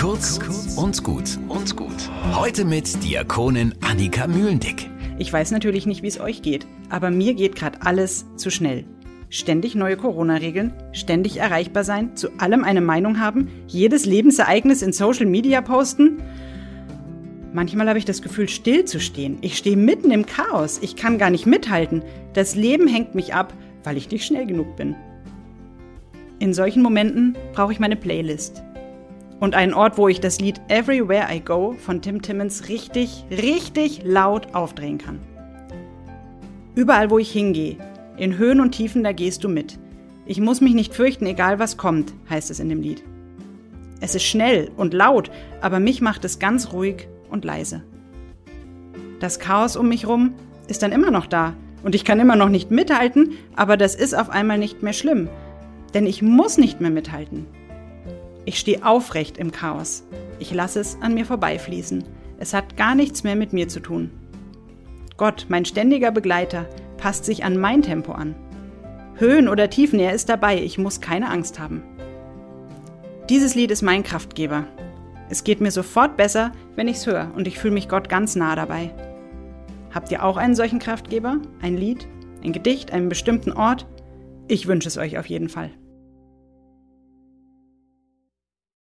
Kurz und gut und gut. Heute mit Diakonin Annika Mühlendick. Ich weiß natürlich nicht, wie es euch geht, aber mir geht gerade alles zu schnell. Ständig neue Corona-Regeln, ständig erreichbar sein, zu allem eine Meinung haben, jedes Lebensereignis in Social Media posten. Manchmal habe ich das Gefühl, still zu stehen. Ich stehe mitten im Chaos. Ich kann gar nicht mithalten. Das Leben hängt mich ab, weil ich nicht schnell genug bin. In solchen Momenten brauche ich meine Playlist. Und einen Ort, wo ich das Lied Everywhere I Go von Tim Timmons richtig, richtig laut aufdrehen kann. Überall, wo ich hingehe, in Höhen und Tiefen, da gehst du mit. Ich muss mich nicht fürchten, egal was kommt, heißt es in dem Lied. Es ist schnell und laut, aber mich macht es ganz ruhig und leise. Das Chaos um mich rum ist dann immer noch da und ich kann immer noch nicht mithalten, aber das ist auf einmal nicht mehr schlimm, denn ich muss nicht mehr mithalten. Ich stehe aufrecht im Chaos. Ich lasse es an mir vorbeifließen. Es hat gar nichts mehr mit mir zu tun. Gott, mein ständiger Begleiter, passt sich an mein Tempo an. Höhen oder Tiefen, er ist dabei, ich muss keine Angst haben. Dieses Lied ist mein Kraftgeber. Es geht mir sofort besser, wenn ich es höre und ich fühle mich Gott ganz nah dabei. Habt ihr auch einen solchen Kraftgeber? Ein Lied? Ein Gedicht? Einen bestimmten Ort? Ich wünsche es euch auf jeden Fall.